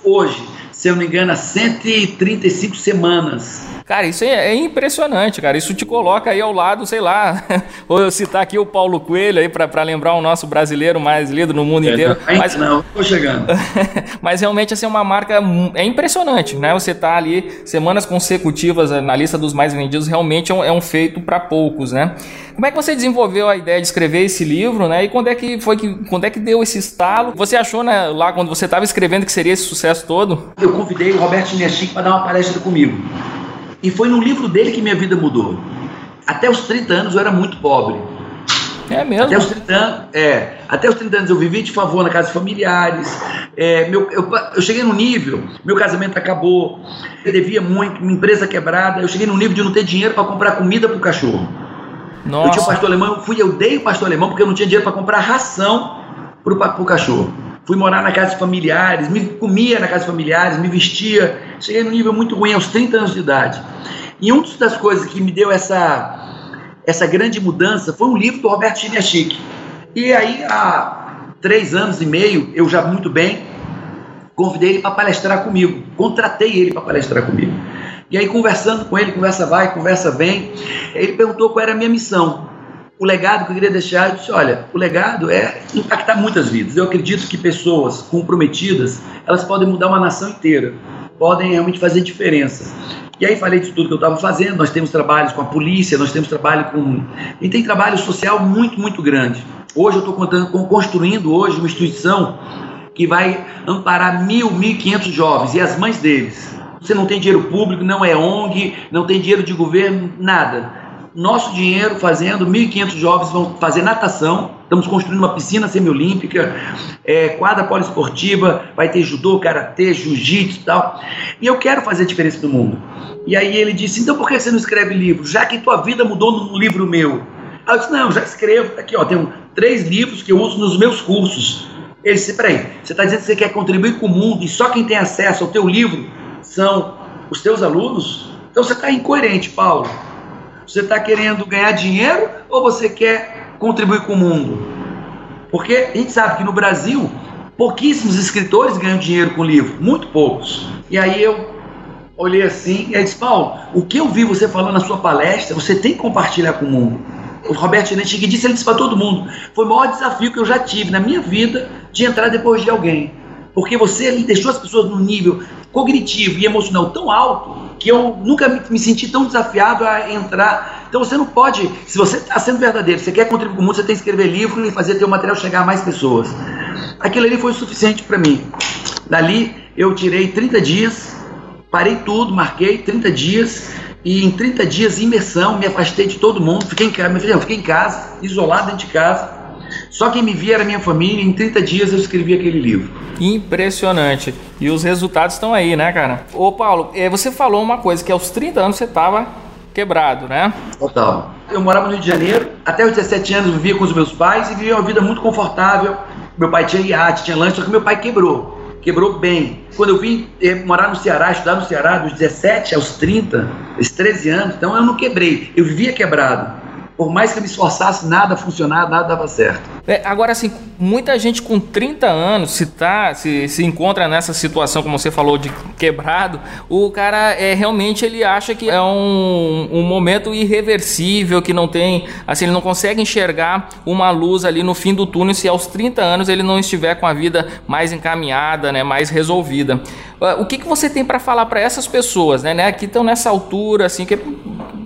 hoje, se eu não me engano, há 135 semanas.
Cara, isso é, é impressionante, cara. Isso te coloca aí ao lado, sei lá. Vou eu citar aqui o Paulo Coelho aí para lembrar o nosso brasileiro mais lido no mundo é, inteiro.
Não, mas não, tô chegando.
mas realmente assim uma marca é impressionante, né? Você tá ali semanas consecutivas na lista dos mais vendidos, realmente é um, é um feito para poucos, né? Como é que você desenvolveu a ideia de escrever esse livro, né? E quando é que foi que quando é que deu esse estalo? Você achou né, lá quando você estava escrevendo que seria esse sucesso todo?
Eu convidei o Roberto Chineschic para dar uma palestra comigo. E foi no livro dele que minha vida mudou. Até os 30 anos eu era muito pobre.
É mesmo?
Até os 30 anos, é, até os 30 anos eu vivi de favor na casa de familiares. É, meu, eu, eu, cheguei no nível, meu casamento acabou, eu devia muito, minha empresa quebrada. Eu cheguei no nível de não ter dinheiro para comprar comida para o cachorro. Nossa. Eu tinha o pastor alemão, eu fui, eu dei o pastor alemão porque eu não tinha dinheiro para comprar ração para o cachorro. Fui morar na casa de familiares, me comia na casa de familiares, me vestia. Cheguei num nível muito ruim aos 30 anos de idade. E uma das coisas que me deu essa essa grande mudança foi um livro do Roberto Chiniachik. E aí, há três anos e meio, eu já muito bem, convidei ele para palestrar comigo, contratei ele para palestrar comigo. E aí, conversando com ele, conversa vai, conversa vem, ele perguntou qual era a minha missão. O legado que eu queria deixar, eu disse, olha, o legado é impactar muitas vidas. Eu acredito que pessoas comprometidas, elas podem mudar uma nação inteira, podem realmente fazer diferença. E aí falei de tudo que eu estava fazendo. Nós temos trabalhos com a polícia, nós temos trabalho com. E tem trabalho social muito, muito grande. Hoje eu estou construindo hoje uma instituição que vai amparar mil, mil e quinhentos jovens e as mães deles. Você não tem dinheiro público, não é ONG, não tem dinheiro de governo, nada nosso dinheiro fazendo, 1.500 jovens vão fazer natação, estamos construindo uma piscina semiolímpica, é, quadra poliesportiva, vai ter judô, karatê, jiu-jitsu e tal. E eu quero fazer a diferença no mundo. E aí ele disse, então por que você não escreve livro? Já que tua vida mudou num livro meu. Aí eu disse, não, já escrevo. Aqui, ó, tem três livros que eu uso nos meus cursos. Ele disse, peraí, você está dizendo que você quer contribuir com o mundo e só quem tem acesso ao teu livro são os teus alunos? Então você está incoerente, Paulo. Você está querendo ganhar dinheiro ou você quer contribuir com o mundo? Porque a gente sabe que no Brasil, pouquíssimos escritores ganham dinheiro com livro, muito poucos. E aí eu olhei assim e aí disse, Paulo, o que eu vi você falando na sua palestra, você tem que compartilhar com o mundo. O Roberto Chinetti disse, ele disse para todo mundo, foi o maior desafio que eu já tive na minha vida de entrar depois de alguém. Porque você deixou as pessoas num nível cognitivo e emocional tão alto que eu nunca me senti tão desafiado a entrar. Então você não pode, se você está sendo verdadeiro, você quer contribuir com o mundo, você tem que escrever livro e fazer teu material chegar a mais pessoas. Aquilo ali foi suficiente para mim. Dali eu tirei 30 dias, parei tudo, marquei 30 dias e em 30 dias imersão, me afastei de todo mundo, fiquei em casa, fiquei em casa, isolado dentro de casa só quem me via era minha família, em 30 dias eu escrevi aquele livro.
Impressionante. E os resultados estão aí, né, cara? Ô, Paulo, é, você falou uma coisa, que aos 30 anos você estava quebrado, né?
Total. Eu morava no Rio de Janeiro, até os 17 anos eu vivia com os meus pais e vivia uma vida muito confortável. Meu pai tinha iate, tinha lanche, só que meu pai quebrou. Quebrou bem. Quando eu vim eh, morar no Ceará, estudar no Ceará, dos 17 aos 30, esses 13 anos, então eu não quebrei, eu vivia quebrado por mais que eu me esforçasse, nada funcionava, nada dava certo.
É, agora, assim, muita gente com 30 anos, se, tá, se, se encontra nessa situação, como você falou, de quebrado, o cara é realmente ele acha que é um, um momento irreversível, que não tem, assim, ele não consegue enxergar uma luz ali no fim do túnel se aos 30 anos ele não estiver com a vida mais encaminhada, né, mais resolvida. Ah, o que, que você tem para falar para essas pessoas, né, né, que estão nessa altura, assim, que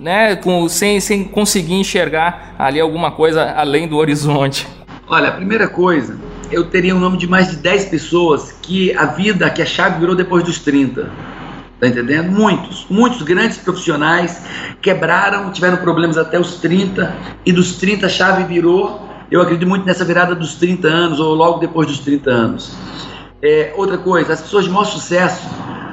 né, com, sem, sem conseguir enxergar ali alguma coisa além do horizonte?
Olha, a primeira coisa, eu teria o um nome de mais de 10 pessoas que a vida, que a chave virou depois dos 30. Tá entendendo? Muitos, muitos grandes profissionais quebraram, tiveram problemas até os 30 e dos 30 a chave virou. Eu acredito muito nessa virada dos 30 anos ou logo depois dos 30 anos. É, outra coisa, as pessoas de maior sucesso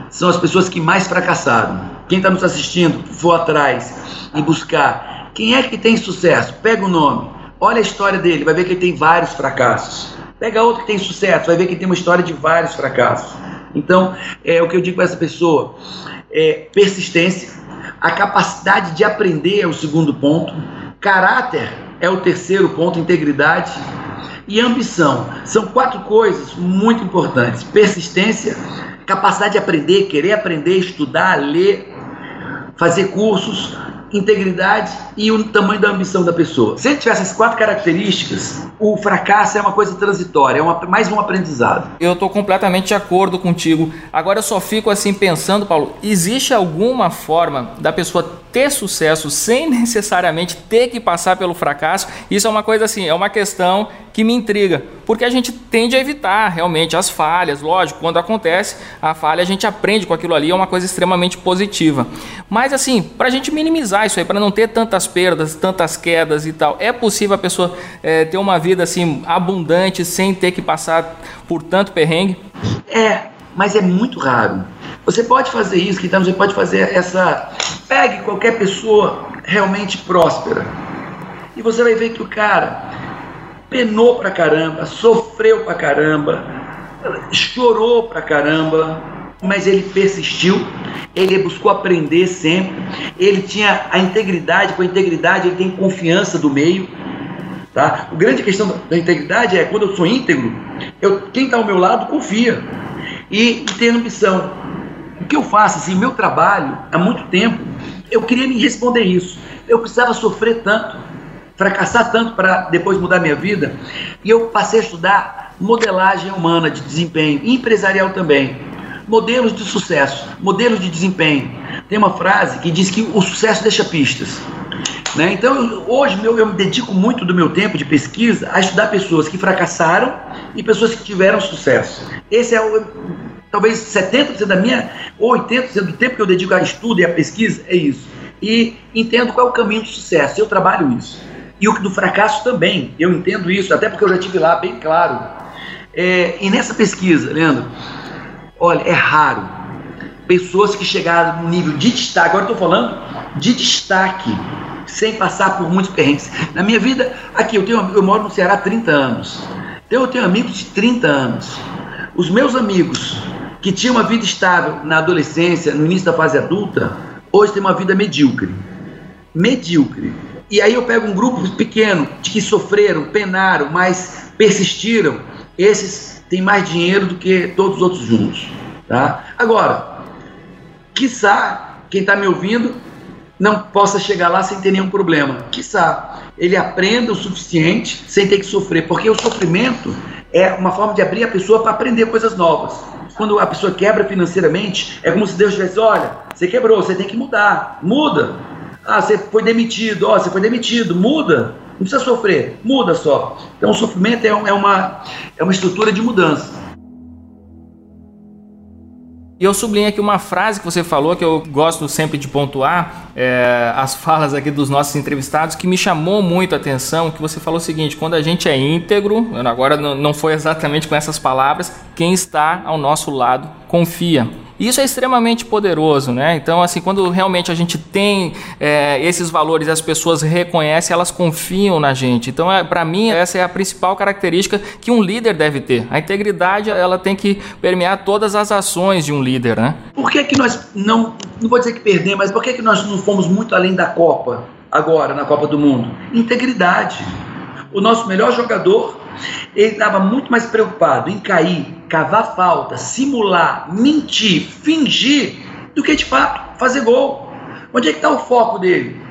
são as pessoas que mais fracassaram. Quem está nos assistindo, for atrás e buscar quem é que tem sucesso, pega o nome, olha a história dele, vai ver que ele tem vários fracassos. Pega outro que tem sucesso, vai ver que ele tem uma história de vários fracassos. Então, é o que eu digo para essa pessoa: é persistência, a capacidade de aprender é o segundo ponto, caráter é o terceiro ponto, integridade e ambição. São quatro coisas muito importantes: persistência, capacidade de aprender, querer aprender, estudar, ler, fazer cursos, integridade e o tamanho da ambição da pessoa. Se ele tivesse essas quatro características, o fracasso é uma coisa transitória, é uma, mais um aprendizado.
Eu estou completamente de acordo contigo. Agora eu só fico assim pensando, Paulo, existe alguma forma da pessoa ter sucesso sem necessariamente ter que passar pelo fracasso? Isso é uma coisa assim, é uma questão que me intriga, porque a gente tende a evitar realmente as falhas, lógico, quando acontece a falha a gente aprende com aquilo ali, é uma coisa extremamente positiva. Mas assim, para a gente minimizar isso aí, para não ter tantas perdas, tantas quedas e tal, é possível a pessoa é, ter uma vida assim abundante sem ter que passar por tanto perrengue?
É, mas é muito raro. Você pode fazer isso, que você pode fazer essa. Pegue qualquer pessoa realmente próspera. E você vai ver que o cara penou pra caramba, sofreu pra caramba, chorou pra caramba, mas ele persistiu, ele buscou aprender sempre, ele tinha a integridade, com a integridade ele tem confiança do meio. Tá? A grande questão da integridade é quando eu sou íntegro, eu, quem está ao meu lado confia e, e tem ambição. O que eu faço, assim, meu trabalho, há muito tempo, eu queria me responder isso. Eu precisava sofrer tanto, fracassar tanto para depois mudar minha vida, e eu passei a estudar modelagem humana de desempenho, empresarial também. Modelos de sucesso, modelos de desempenho. Tem uma frase que diz que o sucesso deixa pistas. Né? Então, hoje eu, eu me dedico muito do meu tempo de pesquisa a estudar pessoas que fracassaram e pessoas que tiveram sucesso. Esse é o, talvez 70% da minha, ou 80% do tempo que eu dedico a estudo e a pesquisa é isso. E entendo qual é o caminho do sucesso. Eu trabalho isso. E o do fracasso também. Eu entendo isso, até porque eu já tive lá bem claro. É, e nessa pesquisa, Leandro, olha, é raro pessoas que chegaram no nível de destaque, agora estou falando de destaque, sem passar por muitos perrengues. Na minha vida, aqui, eu, tenho, eu moro no Ceará há 30 anos. Então eu tenho amigos de 30 anos. Os meus amigos que tinham uma vida estável na adolescência, no início da fase adulta, hoje têm uma vida medíocre. Medíocre. E aí eu pego um grupo pequeno de que sofreram, penaram, mas persistiram. Esses têm mais dinheiro do que todos os outros juntos. Tá? Agora, quiçá quem está me ouvindo não possa chegar lá sem ter nenhum problema. Quiçá ele aprenda o suficiente sem ter que sofrer, porque o sofrimento é uma forma de abrir a pessoa para aprender coisas novas. Quando a pessoa quebra financeiramente, é como se Deus tivesse: olha, você quebrou, você tem que mudar, muda. Ah, você foi demitido, ó, você foi demitido, muda. Não precisa sofrer, muda só. Então, o sofrimento é, é uma, é uma estrutura de mudança.
E eu sublinho aqui uma frase que você falou que eu gosto sempre de pontuar é, as falas aqui dos nossos entrevistados que me chamou muito a atenção. Que você falou o seguinte: quando a gente é íntegro, agora não foi exatamente com essas palavras, quem está ao nosso lado confia. Isso é extremamente poderoso, né? Então, assim, quando realmente a gente tem é, esses valores, as pessoas reconhecem, elas confiam na gente. Então, é, para mim, essa é a principal característica que um líder deve ter. A integridade, ela tem que permear todas as ações de um líder, né?
Por que, que nós não, não vou dizer que perdemos, mas por que, que nós não fomos muito além da Copa agora, na Copa do Mundo? Integridade. O nosso melhor jogador ele estava muito mais preocupado em cair, cavar falta, simular, mentir, fingir, do que de fato fazer gol. Onde é que está o foco dele?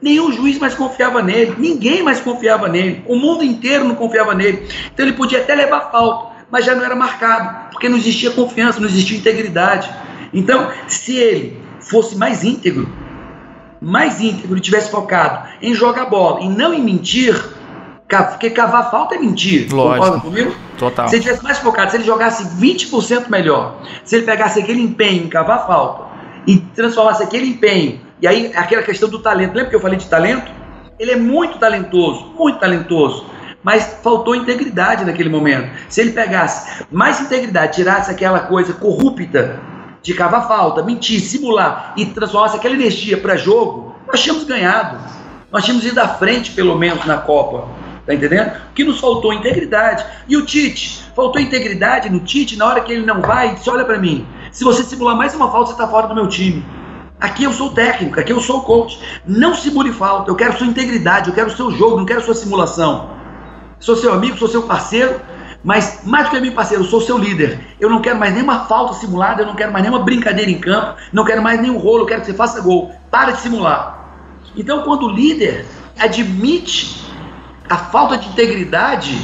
Nenhum juiz mais confiava nele, ninguém mais confiava nele, o mundo inteiro não confiava nele. Então ele podia até levar falta, mas já não era marcado, porque não existia confiança, não existia integridade. Então, se ele fosse mais íntegro, mais íntegro e tivesse focado em jogar bola e não em mentir, porque cavar falta é mentir.
Lógico. Concorda
comigo?
Total.
Se ele tivesse mais focado, se ele jogasse 20% melhor, se ele pegasse aquele empenho em cavar falta e transformasse aquele empenho, e aí aquela questão do talento, lembra que eu falei de talento? Ele é muito talentoso, muito talentoso, mas faltou integridade naquele momento. Se ele pegasse mais integridade, tirasse aquela coisa corrupta de cavar falta, mentir, simular e transformasse aquela energia para jogo, nós tínhamos ganhado. Nós tínhamos ido à frente, pelo menos, na Copa. Tá entendendo? Que nos faltou integridade. E o Tite? Faltou integridade no Tite na hora que ele não vai e disse: Olha para mim, se você simular mais uma falta, você está fora do meu time. Aqui eu sou o técnico, aqui eu sou o coach. Não simule falta, eu quero sua integridade, eu quero o seu jogo, não quero sua simulação. Sou seu amigo, sou seu parceiro, mas mais do que amigo parceiro, eu sou seu líder. Eu não quero mais nenhuma falta simulada, eu não quero mais nenhuma brincadeira em campo, não quero mais nenhum rolo, eu quero que você faça gol. Para de simular. Então, quando o líder admite a falta de integridade,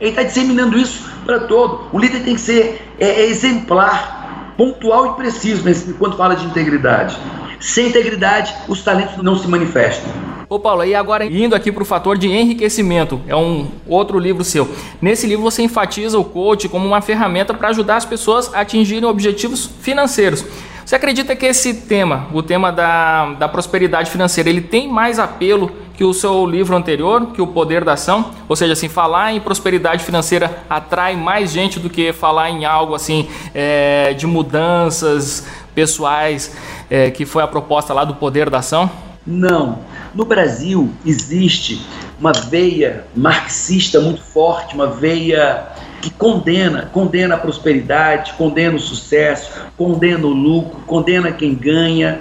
ele está disseminando isso para todo. O líder tem que ser é, é exemplar, pontual e preciso nesse, quando fala de integridade. Sem integridade, os talentos não se manifestam.
Ô Paulo, e agora indo aqui para o fator de enriquecimento, é um outro livro seu. Nesse livro você enfatiza o coach como uma ferramenta para ajudar as pessoas a atingirem objetivos financeiros. Você acredita que esse tema, o tema da, da prosperidade financeira, ele tem mais apelo que o seu livro anterior, que o Poder da Ação? Ou seja, assim, falar em prosperidade financeira atrai mais gente do que falar em algo assim é, de mudanças pessoais, é, que foi a proposta lá do Poder da Ação?
Não. No Brasil existe uma veia marxista muito forte, uma veia que condena, condena a prosperidade, condena o sucesso, condena o lucro, condena quem ganha,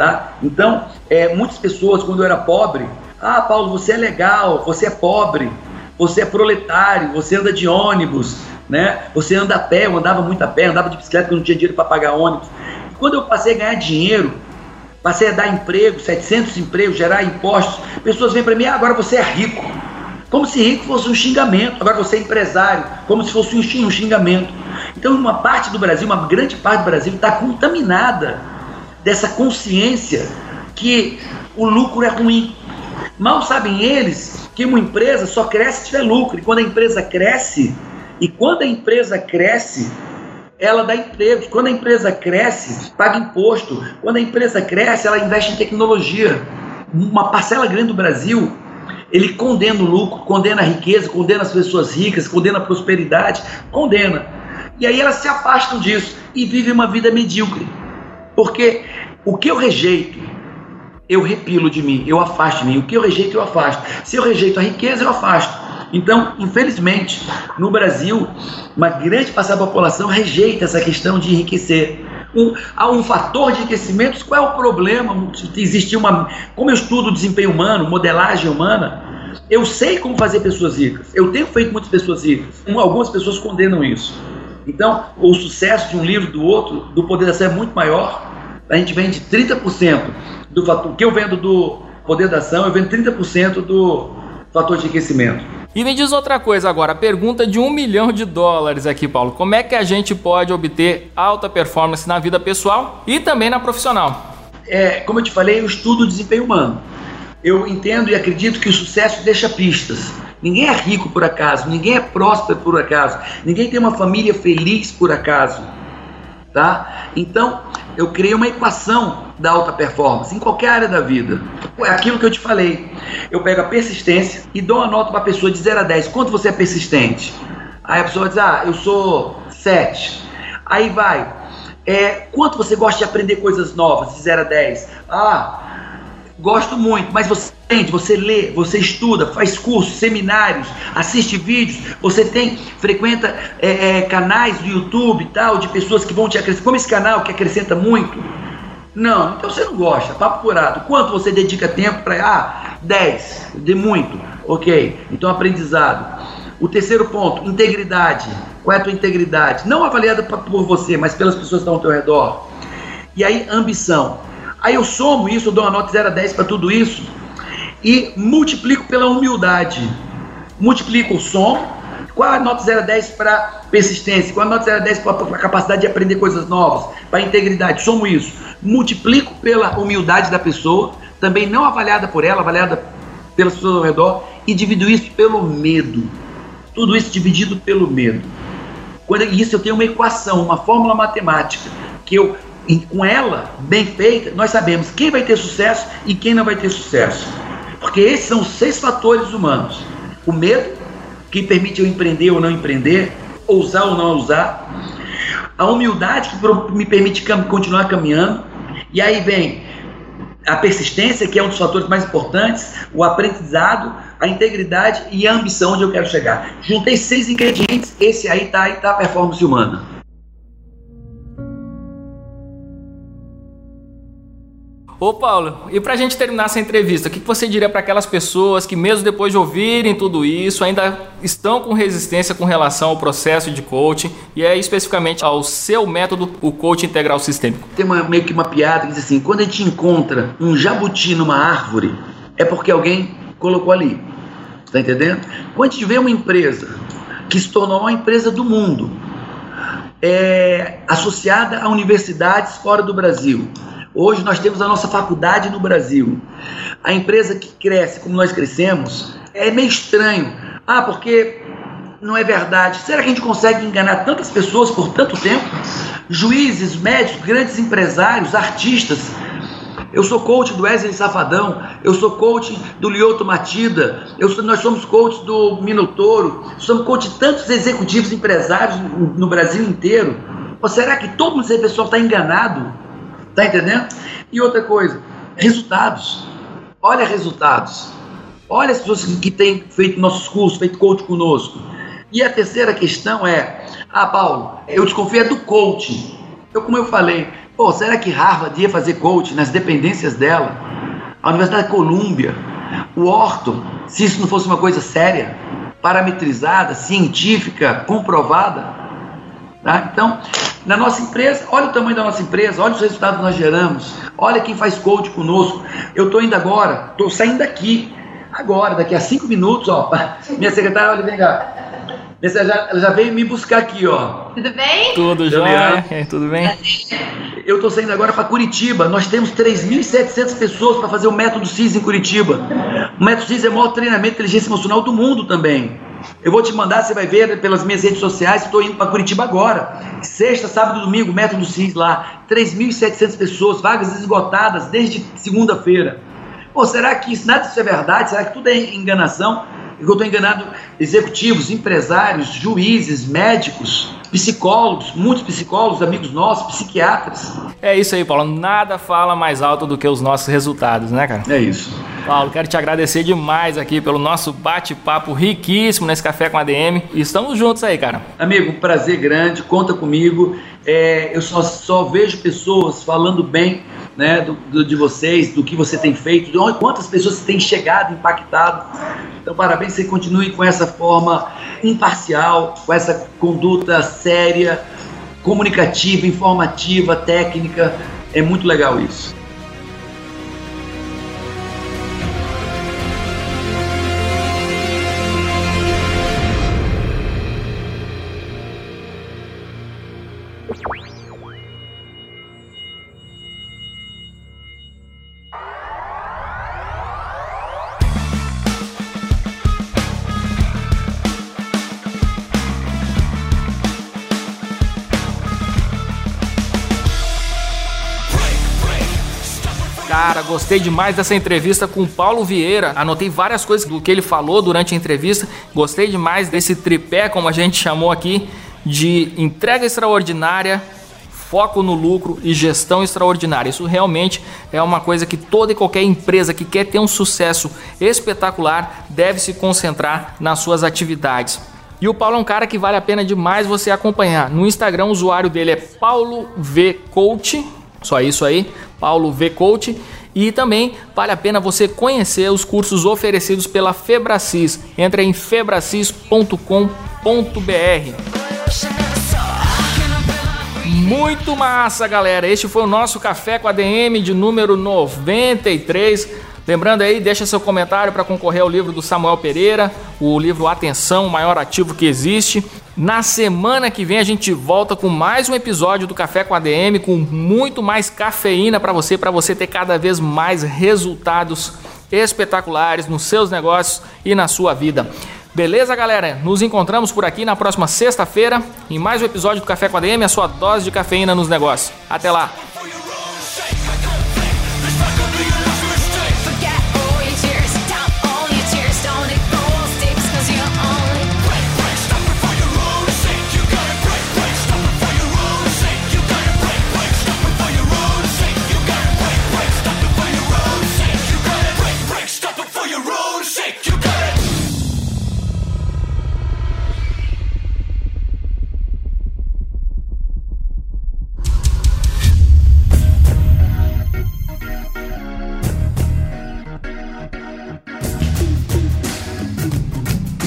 tá? Então, é, muitas pessoas quando eu era pobre, ah, Paulo, você é legal, você é pobre, você é proletário, você anda de ônibus, né? Você anda a pé, eu andava muito a pé, andava de bicicleta porque não tinha dinheiro para pagar ônibus. E quando eu passei a ganhar dinheiro, passei a dar emprego, 700 empregos, gerar impostos, pessoas vêm para mim, ah, agora você é rico. Como se rico fosse um xingamento. Agora você é empresário, como se fosse um xingamento. Então, uma parte do Brasil, uma grande parte do Brasil, está contaminada dessa consciência que o lucro é ruim. Mal sabem eles que uma empresa só cresce se tiver lucro. E quando a empresa cresce, e quando a empresa cresce, ela dá emprego. Quando a empresa cresce, paga imposto. Quando a empresa cresce, ela investe em tecnologia. Uma parcela grande do Brasil ele condena o lucro, condena a riqueza, condena as pessoas ricas, condena a prosperidade, condena. E aí elas se afastam disso e vivem uma vida medíocre. Porque o que eu rejeito, eu repilo de mim, eu afasto de mim. O que eu rejeito, eu afasto. Se eu rejeito a riqueza, eu afasto. Então, infelizmente, no Brasil, uma grande parte da população rejeita essa questão de enriquecer. Um, há um fator de enriquecimento, qual é o problema? Existir uma. Como eu estudo desempenho humano, modelagem humana, eu sei como fazer pessoas ricas. Eu tenho feito muitas pessoas ricas. Algumas pessoas condenam isso. Então, o sucesso de um livro do outro, do Poder da Ação, é muito maior. A gente vende 30% do fator. Que eu vendo do Poder da Ação, eu vendo 30% do fator de enriquecimento.
E me diz outra coisa agora, a pergunta de um milhão de dólares aqui, Paulo. Como é que a gente pode obter alta performance na vida pessoal e também na profissional?
É, como eu te falei, eu estudo o desempenho humano. Eu entendo e acredito que o sucesso deixa pistas. Ninguém é rico por acaso, ninguém é próspero por acaso, ninguém tem uma família feliz por acaso. Tá? Então, eu criei uma equação da alta performance em qualquer área da vida. É aquilo que eu te falei. Eu pego a persistência e dou uma nota para a pessoa de 0 a 10. Quanto você é persistente? Aí a pessoa diz: Ah, eu sou 7. Aí vai. É, quanto você gosta de aprender coisas novas, de 0 a 10? Ah, gosto muito, mas você entende, você lê, você estuda, faz cursos, seminários, assiste vídeos, você tem, frequenta é, é, canais do YouTube e tal, de pessoas que vão te acrescentar, como esse canal que acrescenta muito. Não, então você não gosta, papo curado. Quanto você dedica tempo para. Ah, 10, de muito. Ok, então aprendizado. O terceiro ponto, integridade. Qual é a tua integridade? Não avaliada por você, mas pelas pessoas que estão ao teu redor. E aí, ambição. Aí eu somo isso, eu dou uma nota 0 a 10 para tudo isso e multiplico pela humildade. Multiplico o som. Qual a nota 0 a 10 para persistência? Qual a nota 0 a 10 para capacidade de aprender coisas novas? Para integridade? Somo isso. Multiplico pela humildade da pessoa, também não avaliada por ela, avaliada pelas pessoas ao redor, e divido isso pelo medo. Tudo isso dividido pelo medo. Quando isso eu tenho uma equação, uma fórmula matemática, que eu e com ela bem feita, nós sabemos quem vai ter sucesso e quem não vai ter sucesso. Porque esses são os seis fatores humanos: o medo, que permite eu empreender ou não empreender, ousar ou não ousar, a humildade, que me permite continuar caminhando, e aí vem a persistência, que é um dos fatores mais importantes, o aprendizado, a integridade e a ambição onde eu quero chegar. Juntei seis ingredientes, esse aí está aí tá a performance humana.
Ô Paulo, e pra gente terminar essa entrevista, o que você diria para aquelas pessoas que mesmo depois de ouvirem tudo isso, ainda estão com resistência com relação ao processo de coaching e é especificamente ao seu método, o coaching integral sistêmico?
Tem uma, meio que uma piada que diz assim, quando a gente encontra um jabuti numa árvore, é porque alguém colocou ali. Tá entendendo? Quando a gente vê uma empresa que se tornou uma empresa do mundo, é, associada a universidades fora do Brasil, Hoje nós temos a nossa faculdade no Brasil. A empresa que cresce como nós crescemos é meio estranho. Ah, porque não é verdade. Será que a gente consegue enganar tantas pessoas por tanto tempo? Juízes, médicos, grandes empresários, artistas. Eu sou coach do Wesley Safadão, eu sou coach do Lioto Matida, sou, nós somos coach do Minotouro, somos coach de tantos executivos empresários no, Brasil inteiro. Ou será que todo mundo, esse pessoal está enganado? Tá entendendo? E outra coisa, resultados. Olha resultados. Olha as pessoas que têm feito nossos cursos, feito coach conosco. E a terceira questão é: ah, Paulo, eu desconfio é do coach. Eu, como eu falei, pô, será que Harvard ia fazer coach nas dependências dela? A Universidade de Colômbia, o Orton, se isso não fosse uma coisa séria, parametrizada, científica, comprovada. Tá? Então, na nossa empresa, olha o tamanho da nossa empresa, olha os resultados que nós geramos, olha quem faz coach conosco. Eu estou indo agora, estou saindo daqui, agora, daqui a cinco minutos, ó. Minha secretária, olha, vem cá. Ela já, ela já veio me buscar aqui, ó.
Tudo bem?
Tudo jóia? É, tudo bem?
Eu estou saindo agora para Curitiba. Nós temos 3.700 pessoas para fazer o método CIS em Curitiba. O método CIS é o maior treinamento de inteligência emocional do mundo também. Eu vou te mandar, você vai ver pelas minhas redes sociais. Estou indo para Curitiba agora. Sexta, sábado e domingo, método CIS lá. 3.700 pessoas, vagas esgotadas desde segunda-feira. Pô, será que isso, nada disso é verdade? Será que tudo é enganação? eu estou enganando executivos, empresários, juízes, médicos, psicólogos, muitos psicólogos, amigos nossos, psiquiatras.
É isso aí, Paulo. Nada fala mais alto do que os nossos resultados, né, cara?
É isso.
Paulo, quero te agradecer demais aqui pelo nosso bate-papo riquíssimo nesse Café com a DM. Estamos juntos aí, cara.
Amigo, prazer grande, conta comigo. É, eu só, só vejo pessoas falando bem né, do, do, de vocês, do que você tem feito, de onde, quantas pessoas têm chegado, impactado. Então, parabéns, você continue com essa forma imparcial, com essa conduta séria, comunicativa, informativa, técnica. É muito legal isso.
Gostei demais dessa entrevista com o Paulo Vieira. Anotei várias coisas do que ele falou durante a entrevista. Gostei demais desse tripé, como a gente chamou aqui, de entrega extraordinária, foco no lucro e gestão extraordinária. Isso realmente é uma coisa que toda e qualquer empresa que quer ter um sucesso espetacular deve se concentrar nas suas atividades. E o Paulo é um cara que vale a pena demais você acompanhar. No Instagram, o usuário dele é Paulo V Coach só isso aí, Paulo V Coach. E também vale a pena você conhecer os cursos oferecidos pela Febracis. Entra em febracis.com.br. Muito massa, galera. Este foi o nosso café com a DM de número 93. Lembrando aí, deixa seu comentário para concorrer ao livro do Samuel Pereira, o livro Atenção, o maior ativo que existe. Na semana que vem a gente volta com mais um episódio do Café com a DM com muito mais cafeína para você, para você ter cada vez mais resultados espetaculares nos seus negócios e na sua vida. Beleza, galera? Nos encontramos por aqui na próxima sexta-feira em mais um episódio do Café com a DM, a sua dose de cafeína nos negócios. Até lá!